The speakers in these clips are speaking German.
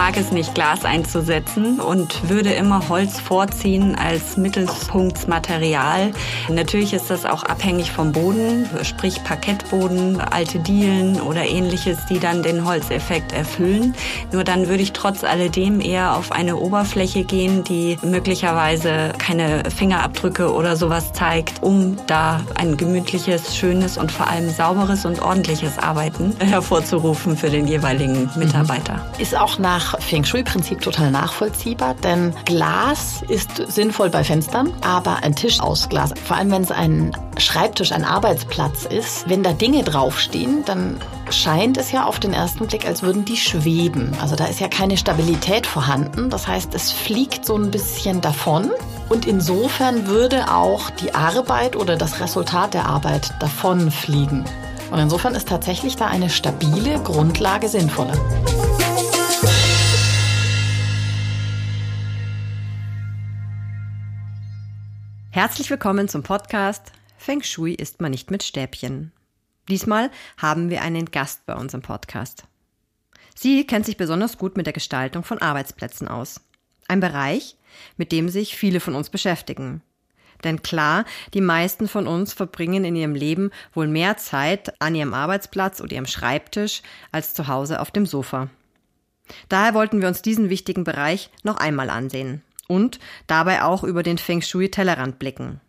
mag es nicht, Glas einzusetzen und würde immer Holz vorziehen als Mittelpunktsmaterial. Natürlich ist das auch abhängig vom Boden, sprich Parkettboden, alte Dielen oder ähnliches, die dann den Holzeffekt erfüllen. Nur dann würde ich trotz alledem eher auf eine Oberfläche gehen, die möglicherweise keine Fingerabdrücke oder sowas zeigt, um da ein gemütliches, schönes und vor allem sauberes und ordentliches Arbeiten hervorzurufen für den jeweiligen Mitarbeiter. Mhm. Ist auch nach Feng Shui-Prinzip total nachvollziehbar, denn Glas ist sinnvoll bei Fenstern, aber ein Tisch aus Glas, vor allem wenn es ein Schreibtisch, ein Arbeitsplatz ist, wenn da Dinge draufstehen, dann scheint es ja auf den ersten Blick, als würden die schweben. Also da ist ja keine Stabilität vorhanden. Das heißt, es fliegt so ein bisschen davon. Und insofern würde auch die Arbeit oder das Resultat der Arbeit davon fliegen. Und insofern ist tatsächlich da eine stabile Grundlage sinnvoller. Herzlich willkommen zum Podcast Feng Shui isst man nicht mit Stäbchen. Diesmal haben wir einen Gast bei unserem Podcast. Sie kennt sich besonders gut mit der Gestaltung von Arbeitsplätzen aus. Ein Bereich, mit dem sich viele von uns beschäftigen. Denn klar, die meisten von uns verbringen in ihrem Leben wohl mehr Zeit an ihrem Arbeitsplatz oder ihrem Schreibtisch als zu Hause auf dem Sofa. Daher wollten wir uns diesen wichtigen Bereich noch einmal ansehen und dabei auch über den Feng Shui Tellerrand blicken.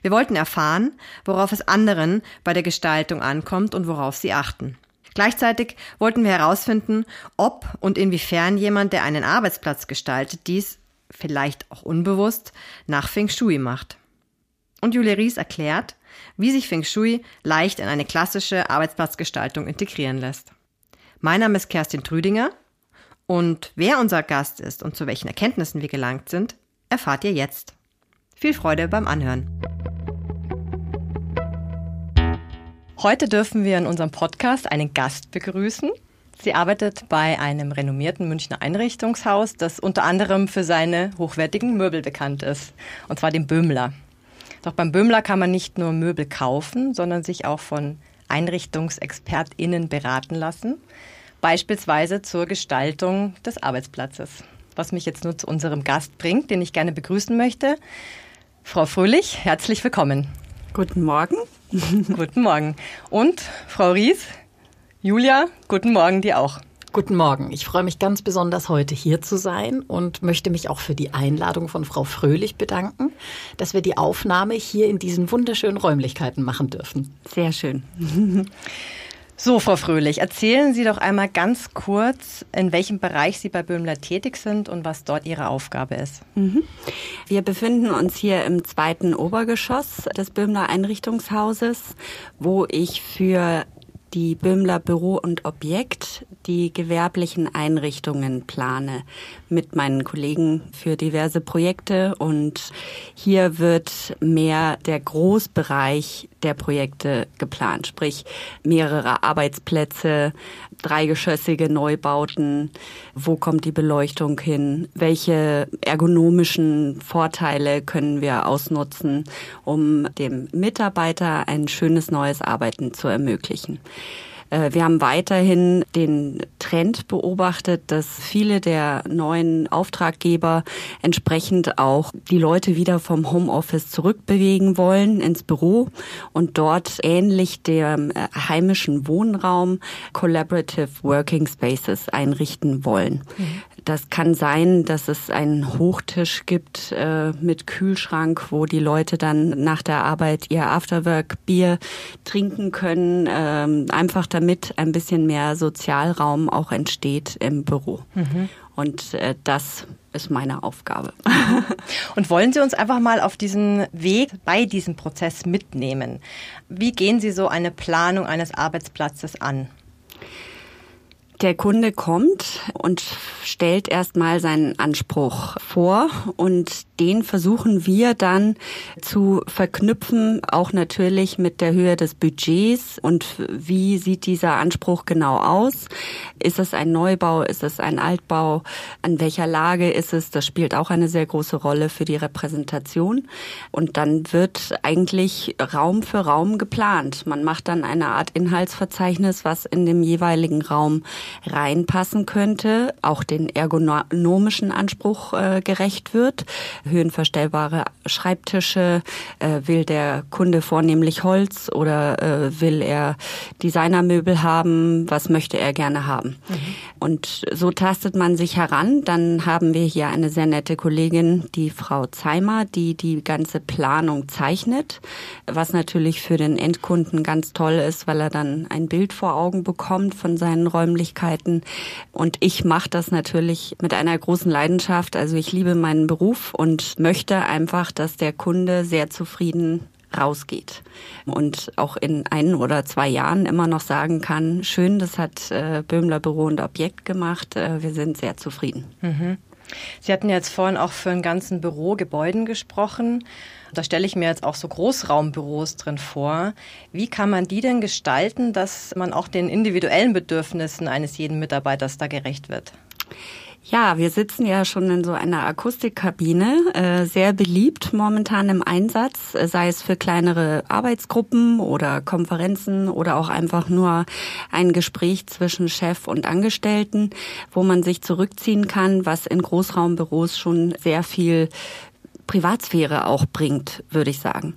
Wir wollten erfahren, worauf es anderen bei der Gestaltung ankommt und worauf sie achten. Gleichzeitig wollten wir herausfinden, ob und inwiefern jemand, der einen Arbeitsplatz gestaltet, dies vielleicht auch unbewusst nach Feng Shui macht. Und Julia Ries erklärt, wie sich Feng Shui leicht in eine klassische Arbeitsplatzgestaltung integrieren lässt. Mein Name ist Kerstin Trüdinger und wer unser Gast ist und zu welchen Erkenntnissen wir gelangt sind, erfahrt ihr jetzt. Viel Freude beim Anhören. Heute dürfen wir in unserem Podcast einen Gast begrüßen. Sie arbeitet bei einem renommierten Münchner Einrichtungshaus, das unter anderem für seine hochwertigen Möbel bekannt ist, und zwar dem Böhmler. Doch beim Böhmler kann man nicht nur Möbel kaufen, sondern sich auch von EinrichtungsexpertInnen beraten lassen beispielsweise zur Gestaltung des Arbeitsplatzes. Was mich jetzt nur zu unserem Gast bringt, den ich gerne begrüßen möchte. Frau Fröhlich, herzlich willkommen. Guten Morgen. guten Morgen. Und Frau Ries, Julia, guten Morgen dir auch. Guten Morgen. Ich freue mich ganz besonders, heute hier zu sein und möchte mich auch für die Einladung von Frau Fröhlich bedanken, dass wir die Aufnahme hier in diesen wunderschönen Räumlichkeiten machen dürfen. Sehr schön. So, Frau Fröhlich, erzählen Sie doch einmal ganz kurz, in welchem Bereich Sie bei Böhmler tätig sind und was dort Ihre Aufgabe ist. Mhm. Wir befinden uns hier im zweiten Obergeschoss des Böhmler Einrichtungshauses, wo ich für die Böhmler Büro und Objekt die gewerblichen Einrichtungen plane mit meinen Kollegen für diverse Projekte. Und hier wird mehr der Großbereich der Projekte geplant, sprich mehrere Arbeitsplätze, dreigeschossige Neubauten, wo kommt die Beleuchtung hin, welche ergonomischen Vorteile können wir ausnutzen, um dem Mitarbeiter ein schönes neues Arbeiten zu ermöglichen. Äh, wir haben weiterhin den Trend beobachtet, dass viele der neuen Auftraggeber entsprechend auch die Leute wieder vom Homeoffice zurückbewegen wollen ins Büro und dort ähnlich dem äh, heimischen Wohnraum Collaborative Working Spaces einrichten wollen. Mhm. Das kann sein, dass es einen Hochtisch gibt äh, mit Kühlschrank, wo die Leute dann nach der Arbeit ihr Afterwork-Bier trinken können, ähm, einfach damit ein bisschen mehr Sozialraum auch entsteht im Büro. Mhm. Und äh, das ist meine Aufgabe. Und wollen Sie uns einfach mal auf diesen Weg bei diesem Prozess mitnehmen? Wie gehen Sie so eine Planung eines Arbeitsplatzes an? Der Kunde kommt und stellt erstmal seinen Anspruch vor und den versuchen wir dann zu verknüpfen, auch natürlich mit der Höhe des Budgets und wie sieht dieser Anspruch genau aus? Ist es ein Neubau? Ist es ein Altbau? An welcher Lage ist es? Das spielt auch eine sehr große Rolle für die Repräsentation. Und dann wird eigentlich Raum für Raum geplant. Man macht dann eine Art Inhaltsverzeichnis, was in dem jeweiligen Raum reinpassen könnte, auch den ergonomischen Anspruch äh, gerecht wird. Höhenverstellbare Schreibtische, äh, will der Kunde vornehmlich Holz oder äh, will er Designermöbel haben, was möchte er gerne haben. Mhm. Und so tastet man sich heran. Dann haben wir hier eine sehr nette Kollegin, die Frau Zeimer, die die ganze Planung zeichnet, was natürlich für den Endkunden ganz toll ist, weil er dann ein Bild vor Augen bekommt von seinen Räumlichkeiten. Und ich mache das natürlich mit einer großen Leidenschaft. Also ich liebe meinen Beruf und möchte einfach, dass der Kunde sehr zufrieden rausgeht und auch in ein oder zwei Jahren immer noch sagen kann, schön, das hat äh, Böhmler Büro und Objekt gemacht, äh, wir sind sehr zufrieden. Mhm. Sie hatten jetzt vorhin auch für einen ganzen Bürogebäuden gesprochen. Da stelle ich mir jetzt auch so Großraumbüros drin vor. Wie kann man die denn gestalten, dass man auch den individuellen Bedürfnissen eines jeden Mitarbeiters da gerecht wird? Ja, wir sitzen ja schon in so einer Akustikkabine, äh, sehr beliebt momentan im Einsatz, äh, sei es für kleinere Arbeitsgruppen oder Konferenzen oder auch einfach nur ein Gespräch zwischen Chef und Angestellten, wo man sich zurückziehen kann, was in Großraumbüros schon sehr viel Privatsphäre auch bringt, würde ich sagen.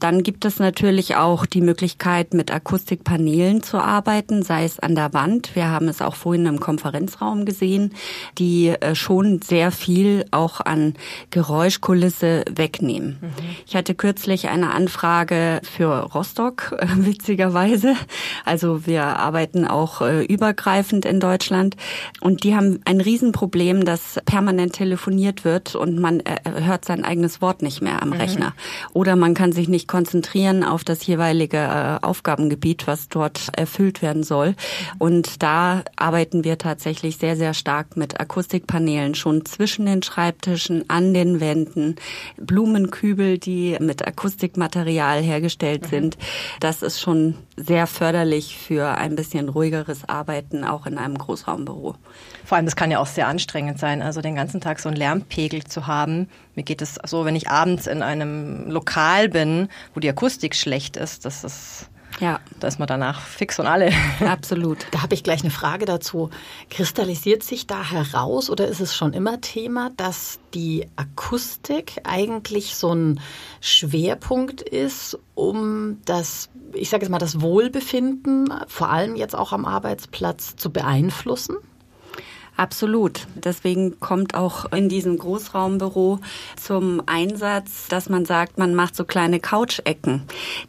Dann gibt es natürlich auch die Möglichkeit, mit Akustikpaneelen zu arbeiten, sei es an der Wand. Wir haben es auch vorhin im Konferenzraum gesehen, die äh, schon sehr viel auch an Geräuschkulisse wegnehmen. Mhm. Ich hatte kürzlich eine Anfrage für Rostock, äh, witzigerweise. Also wir arbeiten auch äh, übergreifend in Deutschland und die haben ein Riesenproblem, dass permanent telefoniert wird und man hört sein eigenes Wort nicht mehr am mhm. Rechner. Oder man kann sich nicht konzentrieren auf das jeweilige äh, Aufgabengebiet, was dort erfüllt werden soll. Und da arbeiten wir tatsächlich sehr, sehr stark mit Akustikpaneelen schon zwischen den Schreibtischen, an den Wänden, Blumenkübel, die mit Akustikmaterial hergestellt mhm. sind. Das ist schon sehr förderlich für ein bisschen ruhigeres Arbeiten, auch in einem Großraumbüro. Vor allem, das kann ja auch sehr anstrengend sein, also den ganzen Tag so einen Lärmpegel zu haben. Mir geht es so, wenn ich abends in einem Lokal bin, wo die Akustik schlecht ist, das ist ja. Da ist man danach fix und alle. Absolut. Da habe ich gleich eine Frage dazu. Kristallisiert sich da heraus oder ist es schon immer Thema, dass die Akustik eigentlich so ein Schwerpunkt ist, um das, ich sage jetzt mal, das Wohlbefinden, vor allem jetzt auch am Arbeitsplatz, zu beeinflussen? Absolut. Deswegen kommt auch in diesem Großraumbüro zum Einsatz, dass man sagt, man macht so kleine Couch-Ecken,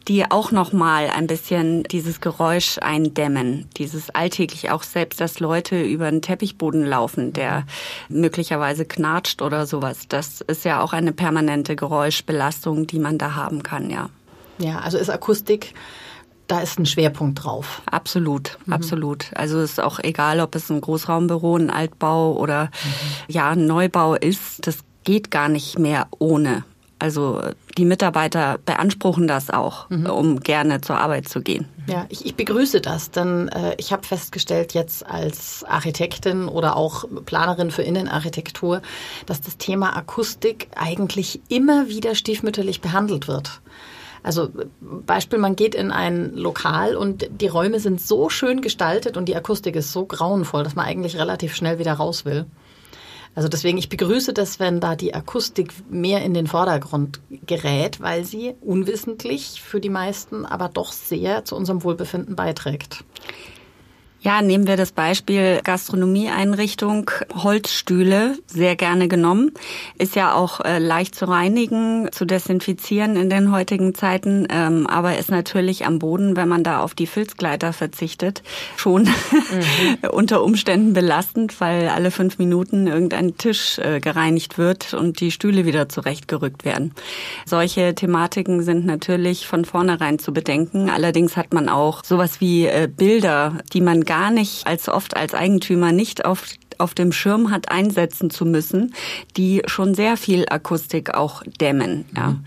die auch nochmal ein bisschen dieses Geräusch eindämmen. Dieses alltäglich auch selbst, dass Leute über einen Teppichboden laufen, der möglicherweise knatscht oder sowas. Das ist ja auch eine permanente Geräuschbelastung, die man da haben kann, ja. Ja, also ist Akustik da ist ein Schwerpunkt drauf. Absolut, mhm. absolut. Also es ist auch egal, ob es ein Großraumbüro, ein Altbau oder mhm. ja, ein Neubau ist. Das geht gar nicht mehr ohne. Also die Mitarbeiter beanspruchen das auch, mhm. um gerne zur Arbeit zu gehen. Ja, ich, ich begrüße das, denn äh, ich habe festgestellt jetzt als Architektin oder auch Planerin für Innenarchitektur, dass das Thema Akustik eigentlich immer wieder stiefmütterlich behandelt wird. Also Beispiel, man geht in ein Lokal und die Räume sind so schön gestaltet und die Akustik ist so grauenvoll, dass man eigentlich relativ schnell wieder raus will. Also deswegen, ich begrüße das, wenn da die Akustik mehr in den Vordergrund gerät, weil sie unwissentlich für die meisten aber doch sehr zu unserem Wohlbefinden beiträgt. Ja, nehmen wir das Beispiel Gastronomieeinrichtung, Holzstühle, sehr gerne genommen. Ist ja auch äh, leicht zu reinigen, zu desinfizieren in den heutigen Zeiten, ähm, aber ist natürlich am Boden, wenn man da auf die Filzgleiter verzichtet, schon mhm. unter Umständen belastend, weil alle fünf Minuten irgendein Tisch äh, gereinigt wird und die Stühle wieder zurechtgerückt werden. Solche Thematiken sind natürlich von vornherein zu bedenken. Allerdings hat man auch sowas wie äh, Bilder, die man gar nicht als oft als Eigentümer nicht auf auf dem Schirm hat einsetzen zu müssen, die schon sehr viel Akustik auch dämmen. Ja. Mhm.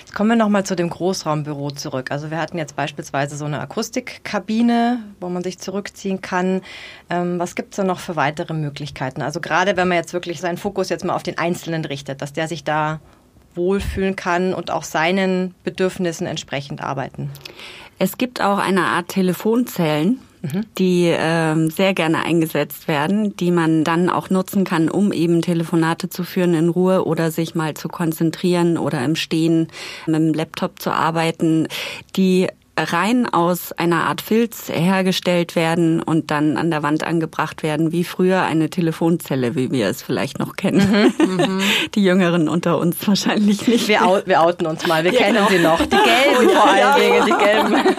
Jetzt kommen wir nochmal zu dem Großraumbüro zurück. Also wir hatten jetzt beispielsweise so eine Akustikkabine, wo man sich zurückziehen kann. Ähm, was gibt es da noch für weitere Möglichkeiten? Also gerade wenn man jetzt wirklich seinen Fokus jetzt mal auf den Einzelnen richtet, dass der sich da wohlfühlen kann und auch seinen Bedürfnissen entsprechend arbeiten. Es gibt auch eine Art Telefonzellen, die äh, sehr gerne eingesetzt werden, die man dann auch nutzen kann, um eben Telefonate zu führen in Ruhe oder sich mal zu konzentrieren oder im Stehen mit dem Laptop zu arbeiten, die rein aus einer Art Filz hergestellt werden und dann an der Wand angebracht werden, wie früher eine Telefonzelle, wie wir es vielleicht noch kennen. Mhm, die Jüngeren unter uns wahrscheinlich nicht. Wir, out, wir outen uns mal, wir ja, kennen genau. sie noch. Die gelben vor allen Dingen, die gelben.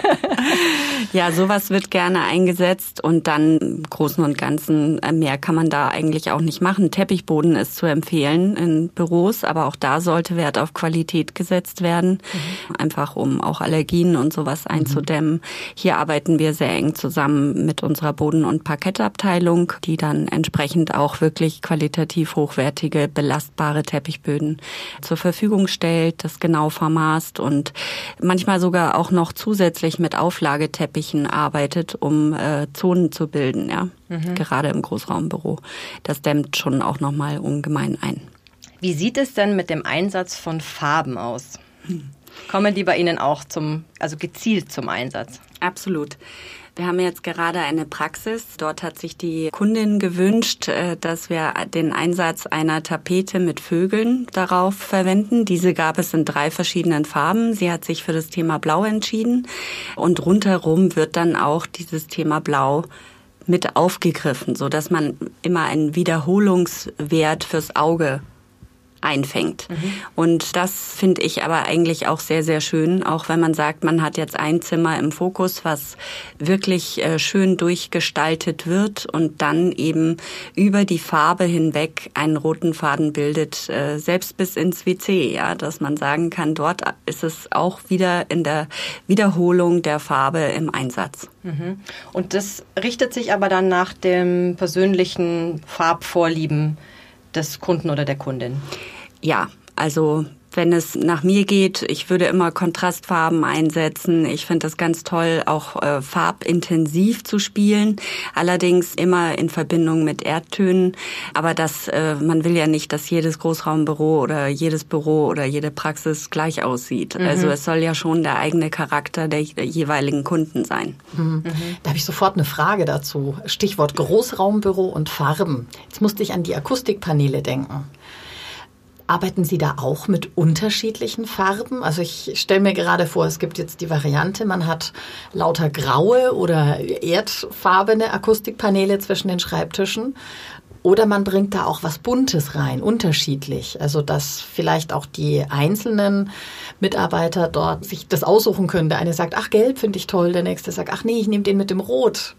Ja, sowas wird gerne eingesetzt und dann im Großen und Ganzen äh, mehr kann man da eigentlich auch nicht machen. Teppichboden ist zu empfehlen in Büros, aber auch da sollte Wert auf Qualität gesetzt werden, mhm. einfach um auch Allergien und sowas einzudämmen. Hier arbeiten wir sehr eng zusammen mit unserer Boden- und Parkettabteilung, die dann entsprechend auch wirklich qualitativ hochwertige, belastbare Teppichböden zur Verfügung stellt, das genau vermaßt und manchmal sogar auch noch zusätzlich mit Auflageteppichen arbeitet, um äh, Zonen zu bilden, ja. Mhm. Gerade im Großraumbüro. Das dämmt schon auch nochmal ungemein ein. Wie sieht es denn mit dem Einsatz von Farben aus? Hm. Kommen die bei Ihnen auch zum, also gezielt zum Einsatz? Absolut. Wir haben jetzt gerade eine Praxis. Dort hat sich die Kundin gewünscht, äh, dass wir den Einsatz einer Tapete mit Vögeln darauf verwenden. Diese gab es in drei verschiedenen Farben. Sie hat sich für das Thema Blau entschieden. Und rundherum wird dann auch dieses Thema Blau mit aufgegriffen, so dass man immer einen Wiederholungswert fürs Auge einfängt. Mhm. Und das finde ich aber eigentlich auch sehr, sehr schön, auch wenn man sagt, man hat jetzt ein Zimmer im Fokus, was wirklich äh, schön durchgestaltet wird und dann eben über die Farbe hinweg einen roten Faden bildet, äh, selbst bis ins WC, ja, dass man sagen kann, dort ist es auch wieder in der Wiederholung der Farbe im Einsatz. Mhm. Und das richtet sich aber dann nach dem persönlichen Farbvorlieben des Kunden oder der Kundin? Ja, also wenn es nach mir geht, ich würde immer Kontrastfarben einsetzen. Ich finde das ganz toll, auch äh, farbintensiv zu spielen. Allerdings immer in Verbindung mit Erdtönen. Aber das, äh, man will ja nicht, dass jedes Großraumbüro oder jedes Büro oder jede Praxis gleich aussieht. Mhm. Also es soll ja schon der eigene Charakter der, jeweiligen Kunden sein. Mhm. Da habe ich sofort eine Frage dazu. Stichwort Großraumbüro und Farben. Jetzt musste ich an die Akustikpaneele denken. Arbeiten Sie da auch mit unterschiedlichen Farben? Also ich stelle mir gerade vor, es gibt jetzt die Variante, man hat lauter graue oder erdfarbene Akustikpaneele zwischen den Schreibtischen. Oder man bringt da auch was Buntes rein, unterschiedlich. Also dass vielleicht auch die einzelnen Mitarbeiter dort sich das aussuchen können. Der eine sagt, ach, gelb finde ich toll. Der nächste sagt, ach nee, ich nehme den mit dem Rot.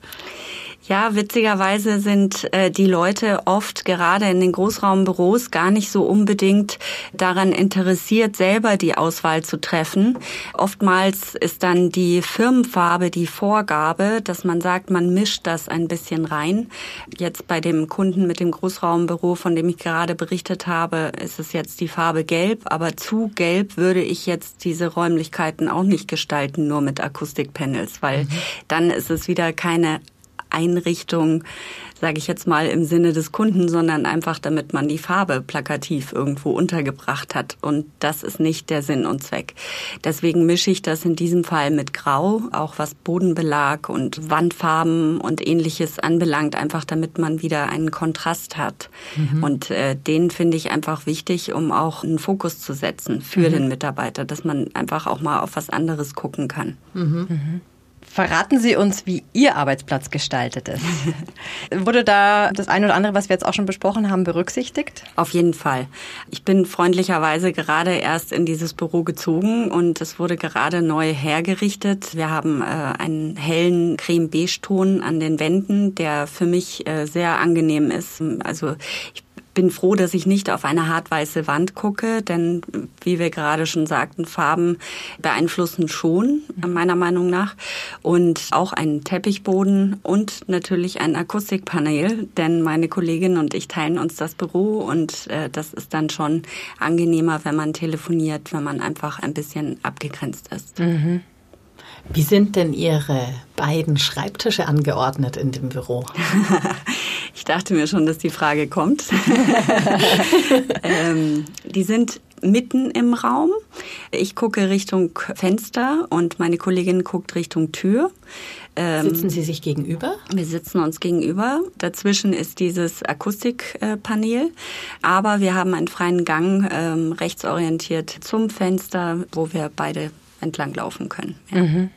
Ja, witzigerweise sind äh, die Leute oft gerade in den Großraumbüros gar nicht so unbedingt daran interessiert, selber die Auswahl zu treffen. Oftmals ist dann die Firmenfarbe die Vorgabe, dass man sagt, man mischt das ein bisschen rein. Jetzt bei dem Kunden mit dem Großraumbüro, von dem ich gerade berichtet habe, ist es jetzt die Farbe gelb, aber zu gelb würde ich jetzt diese Räumlichkeiten auch nicht gestalten, nur mit Akustikpanels, weil mhm. dann ist es wieder keine Einrichtung, sage ich jetzt mal im Sinne des Kunden, sondern einfach damit man die Farbe plakativ irgendwo untergebracht hat. Und das ist nicht der Sinn und Zweck. Deswegen mische ich das in diesem Fall mit Grau, auch was Bodenbelag und Wandfarben und ähnliches anbelangt, einfach damit man wieder einen Kontrast hat. Mhm. Und äh, den finde ich einfach wichtig, um auch einen Fokus zu setzen für mhm. den Mitarbeiter, dass man einfach auch mal auf was anderes gucken kann. Mhm. Verraten Sie uns, wie Ihr Arbeitsplatz gestaltet ist. Wurde da das eine oder andere, was wir jetzt auch schon besprochen haben, berücksichtigt? Auf jeden Fall. Ich bin freundlicherweise gerade erst in dieses Büro gezogen und es wurde gerade neu hergerichtet. Wir haben äh, einen hellen Creme-Beige-Ton an den Wänden, der für mich äh, sehr angenehm ist. Also ich bin froh, dass ich nicht auf eine hartweiße Wand gucke, denn wie wir gerade schon sagten, Farben beeinflussen schon, meiner Meinung nach. Und auch einen Teppichboden und natürlich ein Akustikpanel, denn meine Kollegin und ich teilen uns das Büro und äh, das ist dann schon angenehmer, wenn man telefoniert, wenn man einfach ein bisschen abgegrenzt ist. Mhm. Wie sind denn Ihre beiden Schreibtische angeordnet in dem Büro? ich dachte mir schon, dass die Frage kommt. ähm, die sind mitten im Raum. Ich gucke Richtung Fenster und meine Kollegin guckt Richtung Tür. Ähm, sitzen Sie sich gegenüber? Wir sitzen uns gegenüber. Dazwischen ist dieses Akustikpanel. Aber wir haben einen freien Gang ähm, rechtsorientiert zum Fenster, wo wir beide entlang laufen können. Ja. Mhm.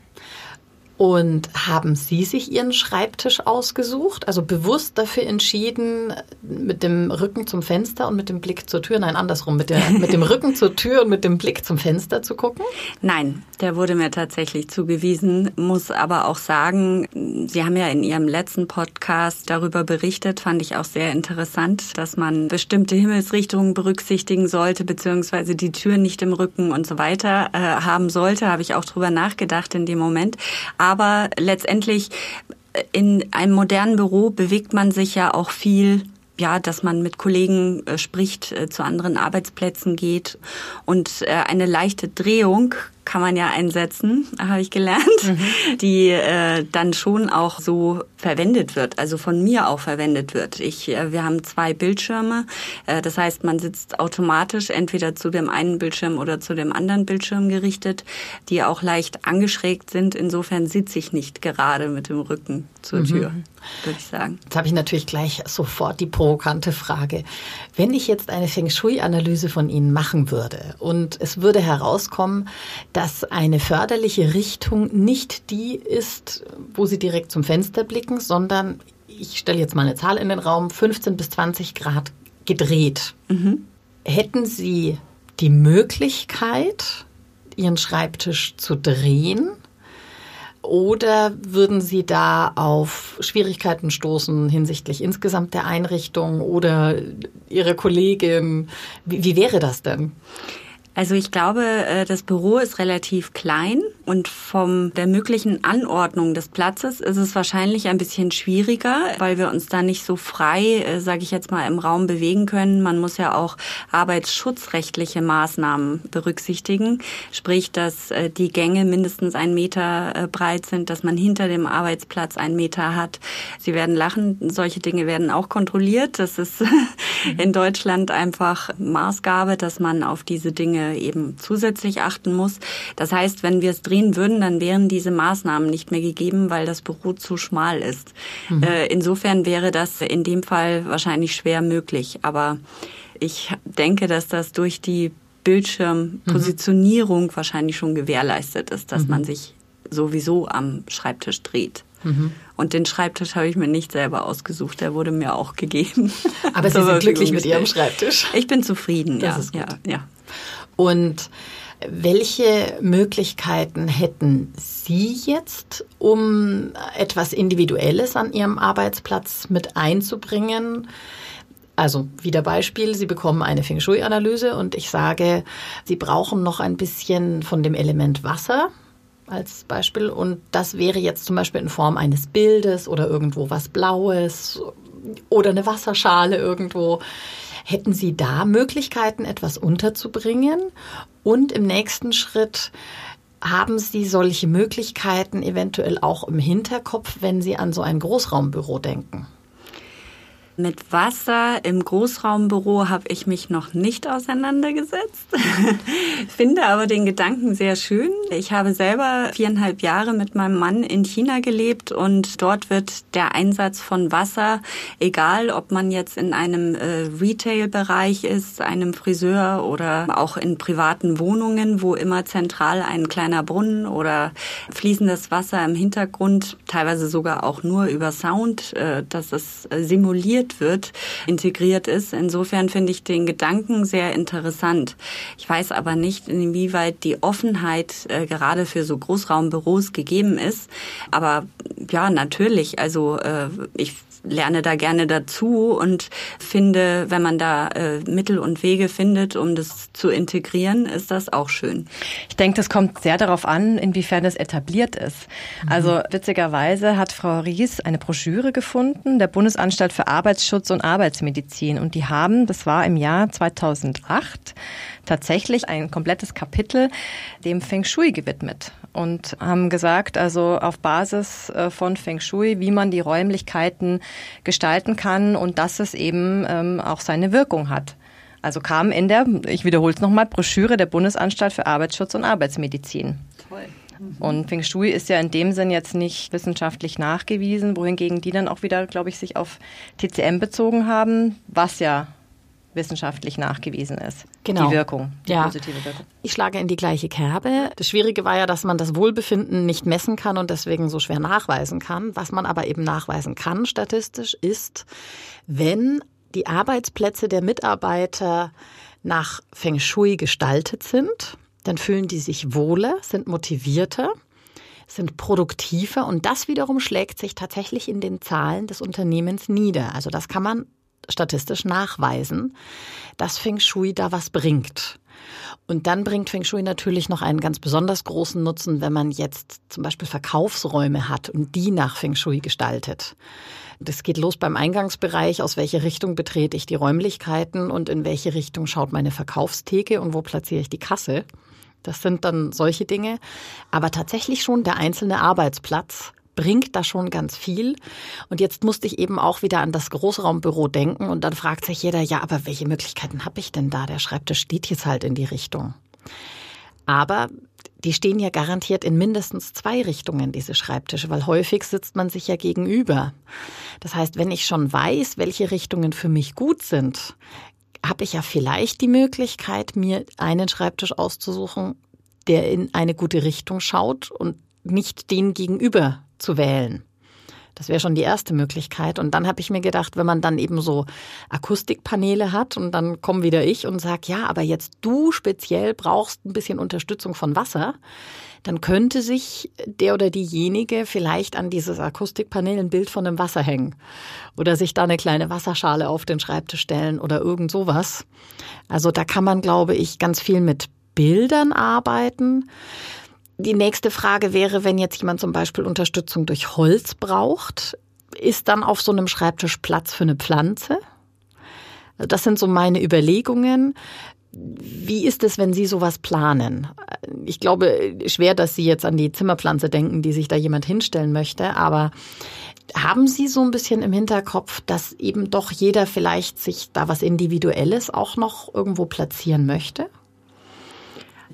Und haben Sie sich Ihren Schreibtisch ausgesucht? Also bewusst dafür entschieden, mit dem Rücken zum Fenster und mit dem Blick zur Tür, nein, andersrum, mit, der, mit dem Rücken zur Tür und mit dem Blick zum Fenster zu gucken? Nein, der wurde mir tatsächlich zugewiesen, muss aber auch sagen, Sie haben ja in Ihrem letzten Podcast darüber berichtet, fand ich auch sehr interessant, dass man bestimmte Himmelsrichtungen berücksichtigen sollte, beziehungsweise die Tür nicht im Rücken und so weiter äh, haben sollte, habe ich auch drüber nachgedacht in dem Moment. Aber letztendlich äh, in einem modernen Büro bewegt man sich ja auch viel ja, dass man mit Kollegen äh, spricht, äh, zu anderen Arbeitsplätzen geht. Und äh, eine leichte Drehung kann man ja einsetzen, habe ich gelernt, mhm. die äh, dann schon auch so verwendet wird, also von mir auch verwendet wird. Ich, äh, wir haben zwei Bildschirme, äh, das heißt, man sitzt automatisch entweder zu dem einen Bildschirm oder zu dem anderen Bildschirm gerichtet, die auch leicht angeschrägt sind. Insofern sitze ich nicht gerade mit dem Rücken zur mhm. Tür, würde ich sagen. Jetzt habe ich natürlich gleich sofort die provokante Frage. Wenn ich jetzt eine Feng Shui-Analyse von Ihnen machen würde und es würde herauskommen, dass eine förderliche Richtung nicht die ist, wo Sie direkt zum Fenster blicken, sondern ich stelle jetzt mal eine Zahl in den Raum, 15 bis 20 Grad gedreht. Mhm. Hätten Sie die Möglichkeit, Ihren Schreibtisch zu drehen? Oder würden Sie da auf Schwierigkeiten stoßen hinsichtlich insgesamt der Einrichtung oder Ihre Kollegin? Wie, wie wäre das denn? Also ich glaube, äh, das Büro ist relativ klein und vom der möglichen Anordnung des Platzes ist es wahrscheinlich ein bisschen schwieriger, weil wir uns da nicht so frei, äh, sage ich jetzt mal, im Raum bewegen können. Man muss ja auch arbeitsschutzrechtliche Maßnahmen berücksichtigen, sprich, dass äh, die Gänge mindestens einen Meter breit sind, dass man hinter dem Arbeitsplatz einen Meter hat. Sie werden lachen, solche Dinge werden auch kontrolliert. Das ist in Deutschland einfach Maßgabe, dass man auf diese Dinge eben zusätzlich achten muss. Das heißt, wenn wir es drehen würden, dann wären diese Maßnahmen nicht mehr gegeben, weil das Büro zu schmal ist. Mhm. Äh, insofern wäre das in dem Fall wahrscheinlich schwer möglich. Aber ich denke, dass das durch die Bildschirmpositionierung mhm. wahrscheinlich schon gewährleistet ist, dass mhm. man sich sowieso am Schreibtisch dreht. Mhm. Und den Schreibtisch habe ich mir nicht selber ausgesucht, der wurde mir auch gegeben. Aber Sie sind glücklich mit Ihrem Schreibtisch. Ich bin zufrieden, das ja, ja, ja. Und welche Möglichkeiten hätten Sie jetzt, um etwas Individuelles an Ihrem Arbeitsplatz mit einzubringen? Also wieder Beispiel, Sie bekommen eine Feng Shui-Analyse und ich sage, Sie brauchen noch ein bisschen von dem Element Wasser als Beispiel und das wäre jetzt zum Beispiel in Form eines Bildes oder irgendwo was Blaues oder eine Wasserschale irgendwo. Hätten Sie da Möglichkeiten, etwas unterzubringen? Und im nächsten Schritt, haben Sie solche Möglichkeiten eventuell auch im Hinterkopf, wenn Sie an so ein Großraumbüro denken? Mit Wasser im Großraumbüro habe ich mich noch nicht auseinandergesetzt, finde aber den Gedanken sehr schön. Ich habe selber viereinhalb Jahre mit meinem Mann in China gelebt und dort wird der Einsatz von Wasser, egal ob man jetzt in einem äh, Retail-Bereich ist, einem Friseur oder auch in privaten Wohnungen, wo immer zentral ein kleiner Brunnen oder fließendes Wasser im Hintergrund, teilweise sogar auch nur über Sound, äh, dass es simuliert integriert wird, integriert ist. Insofern finde ich den Gedanken sehr interessant. Ich weiß aber nicht, inwieweit die Offenheit äh, gerade für so Großraumbüros gegeben ist. Aber ja, natürlich. Also äh, ich lerne da gerne dazu und finde, wenn man da äh, Mittel und Wege findet, um das zu integrieren, ist das auch schön. Ich denke, das kommt sehr darauf an, inwiefern es etabliert ist. Mhm. Also witzigerweise hat Frau Ries eine Broschüre gefunden, der Bundesanstalt für Arbeitsschutz und Arbeitsmedizin. Und die haben, das war im Jahr 2008, tatsächlich ein komplettes Kapitel dem Feng Shui gewidmet und haben gesagt, also auf Basis äh, von Feng Shui, wie man die Räumlichkeiten gestalten kann und dass es eben ähm, auch seine Wirkung hat. Also kam in der, ich wiederhole es nochmal, Broschüre der Bundesanstalt für Arbeitsschutz und Arbeitsmedizin. Toll. Und Feng Shui ist ja in dem Sinn jetzt nicht wissenschaftlich nachgewiesen, wohingegen die dann auch wieder, glaube ich, sich auf TCM bezogen haben, was ja wissenschaftlich nachgewiesen ist. Genau. Die Wirkung, die ja. positive Wirkung. Ich schlage in die gleiche Kerbe. Das Schwierige war ja, dass man das Wohlbefinden nicht messen kann und deswegen so schwer nachweisen kann. Was man aber eben nachweisen kann statistisch ist, wenn die Arbeitsplätze der Mitarbeiter nach Feng Shui gestaltet sind, dann fühlen die sich wohler, sind motivierter, sind produktiver und das wiederum schlägt sich tatsächlich in den Zahlen des Unternehmens nieder. Also das kann man statistisch nachweisen, dass Feng Shui da was bringt. Und dann bringt Feng Shui natürlich noch einen ganz besonders großen Nutzen, wenn man jetzt zum Beispiel Verkaufsräume hat und die nach Feng Shui gestaltet. Das geht los beim Eingangsbereich, aus welcher Richtung betrete ich die Räumlichkeiten und in welche Richtung schaut meine Verkaufstheke und wo platziere ich die Kasse. Das sind dann solche Dinge. Aber tatsächlich schon der einzelne Arbeitsplatz bringt da schon ganz viel. Und jetzt musste ich eben auch wieder an das Großraumbüro denken und dann fragt sich jeder, ja, aber welche Möglichkeiten habe ich denn da? Der Schreibtisch steht jetzt halt in die Richtung. Aber die stehen ja garantiert in mindestens zwei Richtungen, diese Schreibtische, weil häufig sitzt man sich ja gegenüber. Das heißt, wenn ich schon weiß, welche Richtungen für mich gut sind, habe ich ja vielleicht die Möglichkeit, mir einen Schreibtisch auszusuchen, der in eine gute Richtung schaut und nicht den gegenüber zu wählen. Das wäre schon die erste Möglichkeit. Und dann habe ich mir gedacht, wenn man dann eben so Akustikpaneele hat und dann komme wieder ich und sag, ja, aber jetzt du speziell brauchst ein bisschen Unterstützung von Wasser, dann könnte sich der oder diejenige vielleicht an dieses Akustikpanel ein Bild von einem Wasser hängen oder sich da eine kleine Wasserschale auf den Schreibtisch stellen oder irgend sowas. Also da kann man, glaube ich, ganz viel mit Bildern arbeiten. Die nächste Frage wäre, wenn jetzt jemand zum Beispiel Unterstützung durch Holz braucht, ist dann auf so einem Schreibtisch Platz für eine Pflanze? Das sind so meine Überlegungen. Wie ist es, wenn Sie sowas planen? Ich glaube schwer, dass Sie jetzt an die Zimmerpflanze denken, die sich da jemand hinstellen möchte, aber haben Sie so ein bisschen im Hinterkopf, dass eben doch jeder vielleicht sich da was Individuelles auch noch irgendwo platzieren möchte?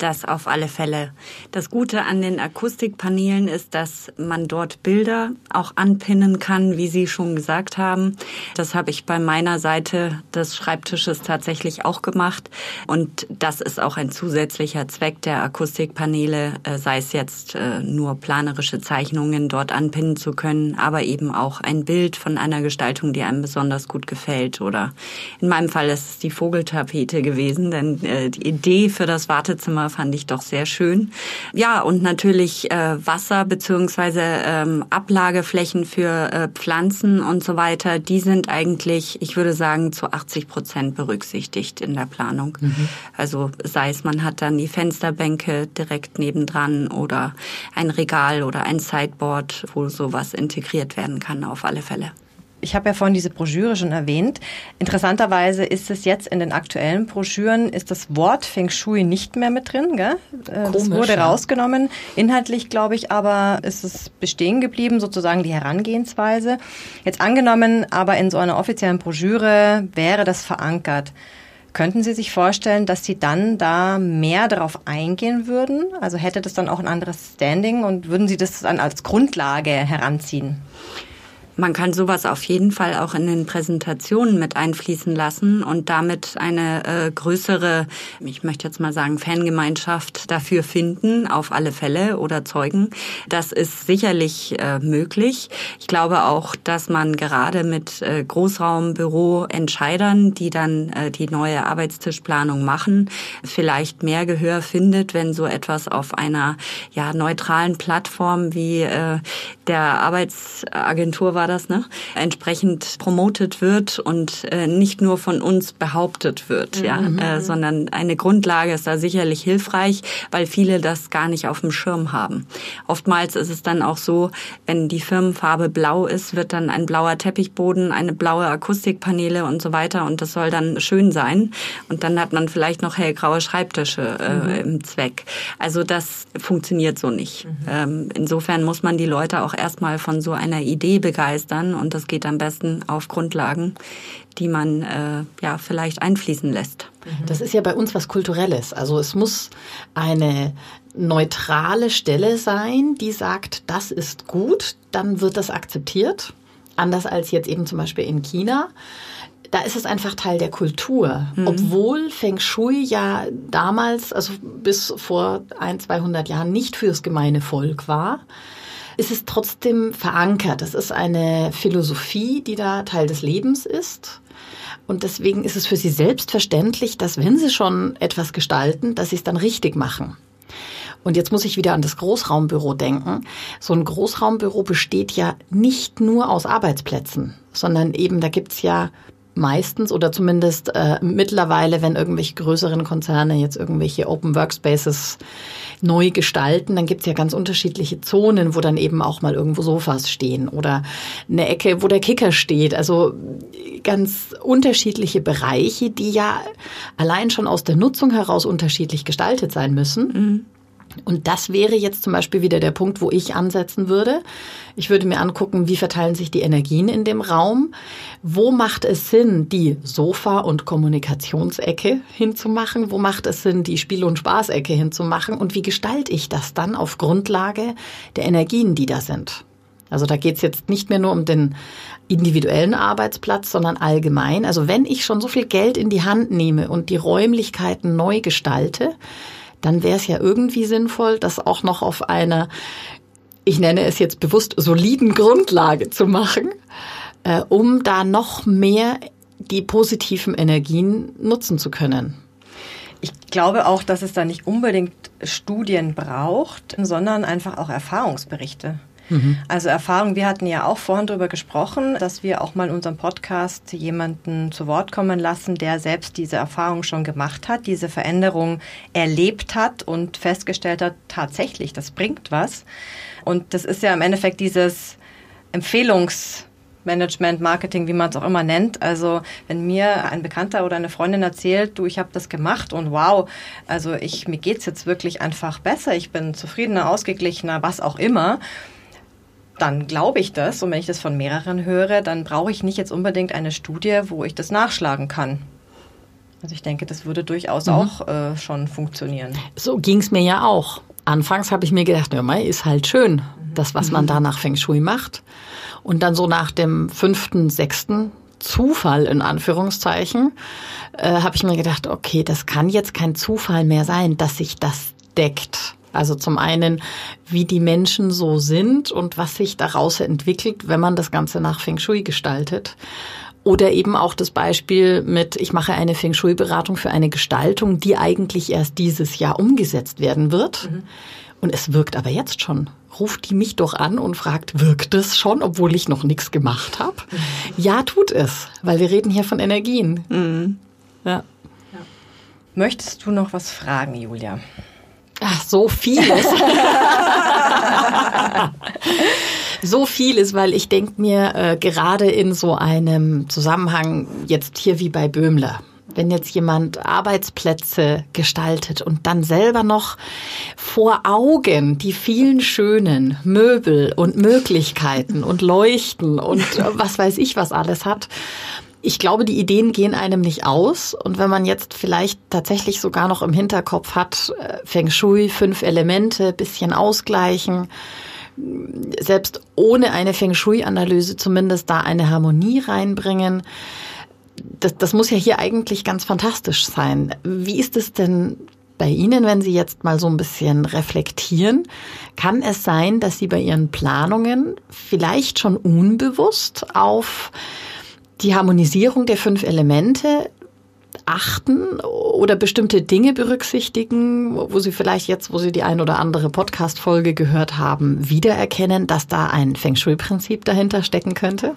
Das auf alle Fälle. Das Gute an den Akustikpaneelen ist, dass man dort Bilder auch anpinnen kann, wie Sie schon gesagt haben. Das habe ich bei meiner Seite des Schreibtisches tatsächlich auch gemacht. Und das ist auch ein zusätzlicher Zweck der Akustikpaneele, äh, sei es jetzt äh, nur planerische Zeichnungen dort anpinnen zu können, aber eben auch ein Bild von einer Gestaltung, die einem besonders gut gefällt. Oder in meinem Fall ist es die Vogeltapete gewesen, denn äh, die Idee für das Wartezimmer fand ich doch sehr schön. Ja, und natürlich äh, Wasser beziehungsweise ähm, Ablageflächen für äh, Pflanzen und so weiter, die sind eigentlich, ich würde sagen, zu 80 Prozent berücksichtigt in der Planung. Mhm. Also sei es, man hat dann die Fensterbänke direkt nebendran oder ein Regal oder ein Sideboard, wo sowas integriert werden kann, auf alle Fälle ich habe ja vorhin diese Broschüre schon erwähnt. Interessanterweise ist es jetzt in den aktuellen Broschüren, ist das Wort Feng Shui nicht mehr mit drin. Gell? Äh, Komisch, das wurde rausgenommen. Inhaltlich, glaube ich, aber ist es bestehen geblieben, sozusagen die Herangehensweise. Jetzt angenommen, aber in so einer offiziellen Broschüre wäre das verankert. Könnten Sie sich vorstellen, dass Sie dann da mehr darauf eingehen würden? Also hätte das dann auch ein anderes Standing und würden Sie das dann als Grundlage heranziehen? Man kann sowas auf jeden Fall auch in den Präsentationen mit einfließen lassen und damit eine äh, größere, ich möchte jetzt mal sagen, Fangemeinschaft dafür finden, auf alle Fälle oder zeugen. Das ist sicherlich äh, möglich. Ich glaube auch, dass man gerade mit äh, Großraumbüro-Entscheidern, die dann äh, die neue Arbeitstischplanung machen, vielleicht mehr Gehör findet, wenn so etwas auf einer ja neutralen Plattform wie äh, der Arbeitsagentur war das, ne? Entsprechend promotet wird und äh, nicht nur von uns behauptet wird, mhm. ja, äh, sondern eine Grundlage ist da sicherlich hilfreich, weil viele das gar nicht auf dem Schirm haben. Oftmals ist es dann auch so, wenn die Firmenfarbe blau ist, wird dann ein blauer Teppichboden, eine blaue Akustikpaneele und so weiter und das soll dann schön sein und dann hat man vielleicht noch hellgraue Schreibtische äh, mhm. im Zweck. Also das funktioniert so nicht. Mhm. Ähm, insofern muss man die Leute auch erstmal von so einer Idee begeistern begeistern und das geht am besten auf Grundlagen, die man äh, ja vielleicht einfließen lässt. Das ist ja bei uns was Kulturelles. Also es muss eine neutrale Stelle sein, die sagt, das ist gut, dann wird das akzeptiert. Anders als jetzt eben zum Beispiel in China da ist es einfach Teil der Kultur. Mhm. Obwohl Feng Shui ja damals, also bis vor ein, 200 Jahren nicht fürs gemeine Volk war, ist es trotzdem verankert. Das ist eine Philosophie, die da Teil des Lebens ist. Und deswegen ist es für sie selbstverständlich, dass wenn sie schon etwas gestalten, dass sie es dann richtig machen. Und jetzt muss ich wieder an das Großraumbüro denken. So ein Großraumbüro besteht ja nicht nur aus Arbeitsplätzen, sondern eben, da gibt's ja meistens oder zumindest äh, mittlerweile, wenn irgendwelche größeren Konzerne jetzt irgendwelche Open Workspaces neu gestalten, dann gibt's ja ganz unterschiedliche Zonen, wo dann eben auch mal irgendwo Sofas stehen oder eine Ecke, wo der Kicker steht. Also ganz unterschiedliche Bereiche, die ja allein schon aus der Nutzung heraus unterschiedlich gestaltet sein müssen. Mhm. Und das wäre jetzt zum Beispiel wieder der Punkt, wo ich ansetzen würde. Ich würde mir angucken, wie verteilen sich die Energien in dem Raum? Wo macht es Sinn, die Sofa- und Kommunikationsecke hinzumachen? Wo macht es Sinn, die Spiel- und Spaßecke hinzumachen? Und wie gestalte ich das dann auf Grundlage der Energien, die da sind? Also da geht es jetzt nicht mehr nur um den individuellen Arbeitsplatz, sondern allgemein. Also wenn ich schon so viel Geld in die Hand nehme und die Räumlichkeiten neu gestalte, dann wäre es ja irgendwie sinnvoll, das auch noch auf einer, ich nenne es jetzt bewusst, soliden Grundlage zu machen, äh, um da noch mehr die positiven Energien nutzen zu können. Ich glaube auch, dass es da nicht unbedingt Studien braucht, sondern einfach auch Erfahrungsberichte. Mhm. Also Erfahrung, wir hatten ja auch vorhin darüber gesprochen, dass wir auch mal in unserem Podcast jemanden zu Wort kommen lassen, der selbst diese Erfahrung schon gemacht hat, diese Veränderung erlebt hat und festgestellt hat, tatsächlich, das bringt was. Und das ist ja im Endeffekt dieses Empfehlungs Management, Marketing, wie man es auch immer nennt. Also wenn mir ein Bekannter oder eine Freundin erzählt, du, ich habe das gemacht und wow, also ich mir geht's jetzt wirklich einfach besser, ich bin zufriedener, ausgeglichener, was auch immer, dann glaube ich das. Und wenn ich das von mehreren höre, dann brauche ich nicht jetzt unbedingt eine Studie, wo ich das nachschlagen kann. Also ich denke, das würde durchaus mhm. auch äh, schon funktionieren. So ging es mir ja auch. Anfangs habe ich mir gedacht, ja, ist halt schön, mhm. das, was man da nach Feng Shui macht. Und dann so nach dem fünften, sechsten Zufall in Anführungszeichen, äh, habe ich mir gedacht, okay, das kann jetzt kein Zufall mehr sein, dass sich das deckt. Also zum einen, wie die Menschen so sind und was sich daraus entwickelt, wenn man das Ganze nach Feng Shui gestaltet. Oder eben auch das Beispiel mit, ich mache eine Feng Shui-Beratung für eine Gestaltung, die eigentlich erst dieses Jahr umgesetzt werden wird. Mhm. Und es wirkt aber jetzt schon. Ruft die mich doch an und fragt, wirkt es schon, obwohl ich noch nichts gemacht habe? Mhm. Ja, tut es, weil wir reden hier von Energien. Mhm. Ja. ja. Möchtest du noch was fragen, Julia? Ach, so vieles. so vieles, weil ich denke mir, äh, gerade in so einem Zusammenhang, jetzt hier wie bei Böhmler, wenn jetzt jemand Arbeitsplätze gestaltet und dann selber noch vor Augen die vielen schönen Möbel und Möglichkeiten und Leuchten und was weiß ich was alles hat, ich glaube, die Ideen gehen einem nicht aus. Und wenn man jetzt vielleicht tatsächlich sogar noch im Hinterkopf hat, äh, Feng Shui, fünf Elemente, bisschen ausgleichen, selbst ohne eine Feng Shui-Analyse zumindest da eine Harmonie reinbringen, das, das muss ja hier eigentlich ganz fantastisch sein. Wie ist es denn bei Ihnen, wenn Sie jetzt mal so ein bisschen reflektieren? Kann es sein, dass Sie bei Ihren Planungen vielleicht schon unbewusst auf die Harmonisierung der fünf Elemente achten oder bestimmte Dinge berücksichtigen, wo Sie vielleicht jetzt, wo Sie die ein oder andere Podcast-Folge gehört haben, wiedererkennen, dass da ein Feng Shui-Prinzip dahinter stecken könnte?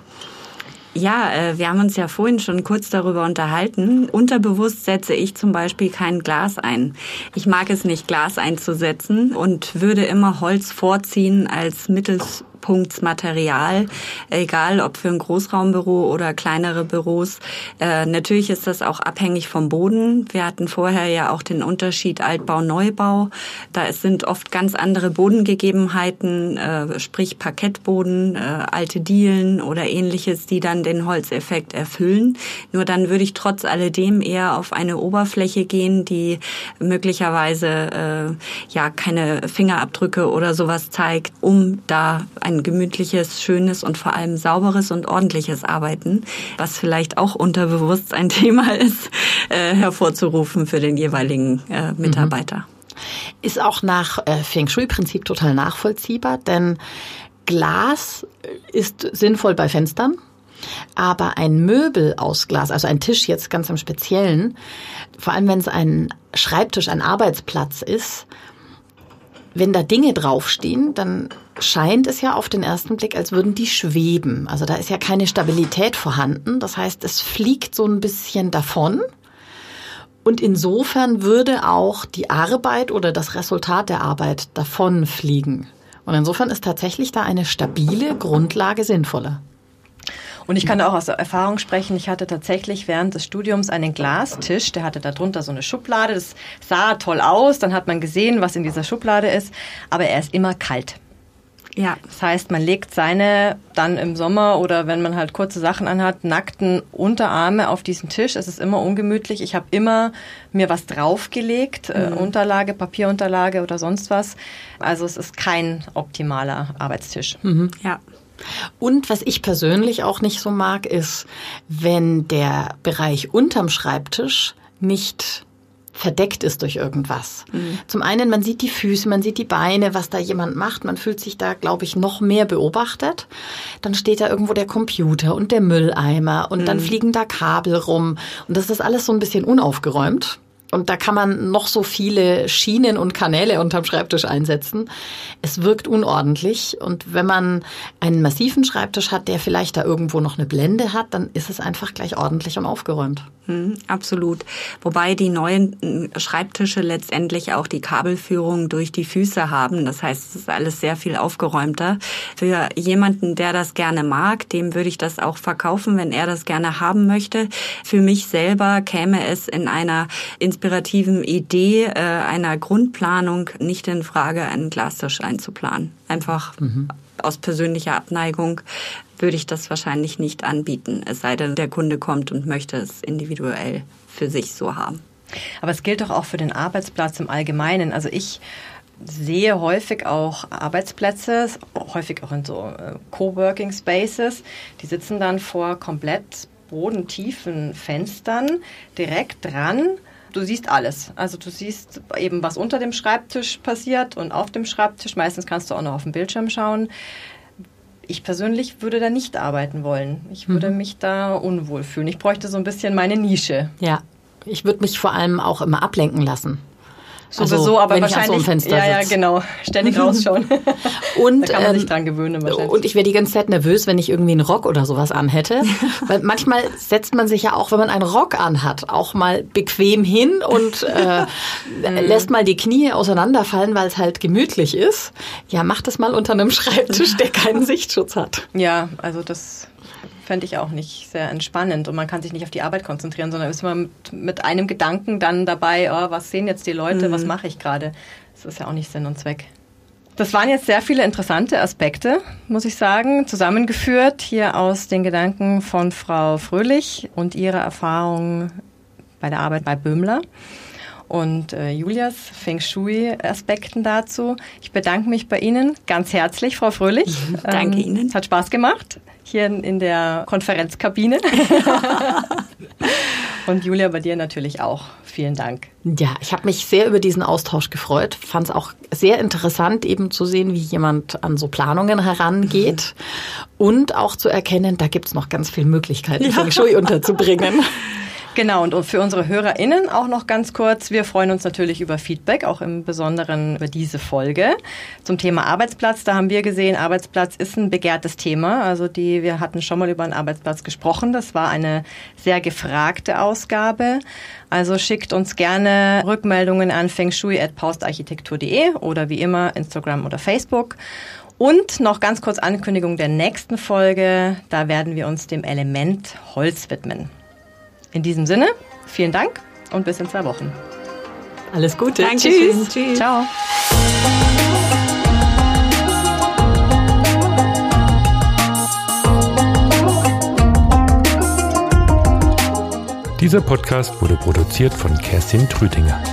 Ja, äh, wir haben uns ja vorhin schon kurz darüber unterhalten. Unterbewusst setze ich zum Beispiel kein Glas ein. Ich mag es nicht, Glas einzusetzen und würde immer Holz vorziehen als mittels Schnittpunktsmaterial, egal ob für ein Großraumbüro oder kleinere Büros. Äh, natürlich ist das auch abhängig vom Boden. Wir hatten vorher ja auch den Unterschied Altbau, Neubau. Da sind oft ganz andere Bodengegebenheiten, äh, sprich Parkettboden, äh, alte Dielen oder ähnliches, die dann den Holzeffekt erfüllen. Nur dann würde ich trotz alledem eher auf eine Oberfläche gehen, die möglicherweise ja keine Fingerabdrücke oder sowas zeigt, um da ein gemütliches, schönes und vor allem sauberes und ordentliches Arbeiten, was vielleicht auch unterbewusst ein Thema ist, äh, hervorzurufen für den jeweiligen äh, Mitarbeiter. Mhm. Ist auch nach äh, Feng Shui-Prinzip total nachvollziehbar, denn Glas ist sinnvoll bei Fenstern. Aber ein Möbel aus Glas, also ein Tisch jetzt ganz im Speziellen, vor allem wenn es ein Schreibtisch, ein Arbeitsplatz ist, wenn da Dinge draufstehen, dann scheint es ja auf den ersten Blick, als würden die schweben. Also da ist ja keine Stabilität vorhanden. Das heißt, es fliegt so ein bisschen davon. Und insofern würde auch die Arbeit oder das Resultat der Arbeit davon fliegen. Und insofern ist tatsächlich da eine stabile Grundlage sinnvoller. Und ich kann auch aus Erfahrung sprechen, ich hatte tatsächlich während des Studiums einen Glastisch, der hatte darunter so eine Schublade, das sah toll aus, dann hat man gesehen, was in dieser Schublade ist, aber er ist immer kalt. Ja. Das heißt, man legt seine dann im Sommer oder wenn man halt kurze Sachen anhat, nackten Unterarme auf diesen Tisch. Es ist immer ungemütlich. Ich habe immer mir was draufgelegt, äh, mhm. äh, Unterlage, Papierunterlage oder sonst was. Also es ist kein optimaler Arbeitstisch. Mhm. Ja. Und was ich persönlich auch nicht so mag, ist, wenn der Bereich unterm Schreibtisch nicht verdeckt ist durch irgendwas. Mhm. Zum einen, man sieht die Füße, man sieht die Beine, was da jemand macht. Man fühlt sich da, glaube ich, noch mehr beobachtet. Dann steht da irgendwo der Computer und der Mülleimer und mhm. dann fliegen da Kabel rum. Und das ist alles so ein bisschen unaufgeräumt. Und da kann man noch so viele Schienen und Kanäle unterm Schreibtisch einsetzen. Es wirkt unordentlich. Und wenn man einen massiven Schreibtisch hat, der vielleicht da irgendwo noch eine Blende hat, dann ist es einfach gleich ordentlich und aufgeräumt. Hm, absolut. Wobei die neuen hm, Schreibtische letztendlich auch die Kabelführung durch die Füße haben. Das heißt, es ist alles sehr viel aufgeräumter. Für jemanden, der das gerne mag, dem würde ich das auch verkaufen, wenn er das gerne haben möchte. Für mich selber käme es in einer inspirativen Idee, äh, einer Grundplanung nicht in Frage, einen Glastisch einzuplanen. Einfach mhm aus persönlicher Abneigung würde ich das wahrscheinlich nicht anbieten, es sei denn, der Kunde kommt und möchte es individuell für sich so haben. Aber es gilt doch auch für den Arbeitsplatz im Allgemeinen. Also ich sehe häufig auch Arbeitsplätze, häufig auch in so äh, Coworking Spaces, die sitzen dann vor komplett bodentiefen Fenstern direkt dran du siehst alles. Also du siehst eben, was unter dem Schreibtisch passiert und auf dem Schreibtisch. Meistens kannst du auch noch auf dem Bildschirm schauen ich persönlich würde da nicht arbeiten wollen. Ich würde mhm. mich da unwohl fühlen. Ich bräuchte so ein bisschen meine Nische. Ja, ich würde mich vor allem auch immer ablenken lassen. Sowieso, also, aber wahrscheinlich. So ja, ja, genau. Ständig rausschauen. und, da kann man sich ähm, dran gewöhnen wahrscheinlich. Und ich wäre die ganze Zeit nervös, wenn ich irgendwie einen Rock oder sowas anhätte. Weil manchmal setzt man sich ja auch, wenn man einen Rock anhat, auch mal bequem hin und äh, mhm. lässt mal die Knie auseinanderfallen, weil es halt gemütlich ist. Ja, mach das mal unter einem Schreibtisch, der keinen Sichtschutz hat. Ja, also das fände ich auch nicht sehr entspannend und man kann sich nicht auf die Arbeit konzentrieren, sondern ist man mit, mit einem Gedanken dann dabei, oh, was sehen jetzt die Leute, mhm. was mache ich gerade. Das ist ja auch nicht Sinn und Zweck. Das waren jetzt sehr viele interessante Aspekte, muss ich sagen, zusammengeführt hier aus den Gedanken von Frau Fröhlich und ihrer Erfahrung bei der Arbeit bei Böhmler und äh, Julias Feng Shui-Aspekten dazu. Ich bedanke mich bei Ihnen ganz herzlich, Frau Fröhlich. Danke ähm, Ihnen. Es hat Spaß gemacht hier in der Konferenzkabine. Und Julia, bei dir natürlich auch. Vielen Dank. Ja, ich habe mich sehr über diesen Austausch gefreut. Fand es auch sehr interessant, eben zu sehen, wie jemand an so Planungen herangeht mhm. und auch zu erkennen, da gibt es noch ganz viele Möglichkeiten, ja. Feng Shui unterzubringen. Genau, und für unsere HörerInnen auch noch ganz kurz. Wir freuen uns natürlich über Feedback, auch im Besonderen über diese Folge. Zum Thema Arbeitsplatz, da haben wir gesehen, Arbeitsplatz ist ein begehrtes Thema. Also die, wir hatten schon mal über einen Arbeitsplatz gesprochen. Das war eine sehr gefragte Ausgabe. Also schickt uns gerne Rückmeldungen an fengshui.paustarchitektur.de oder wie immer Instagram oder Facebook. Und noch ganz kurz Ankündigung der nächsten Folge. Da werden wir uns dem Element Holz widmen. In diesem Sinne, vielen Dank und bis in zwei Wochen. Alles Gute. Dankeschön. Tschüss. Tschüss. Ciao. Dieser Podcast wurde produziert von Kerstin Trütinger.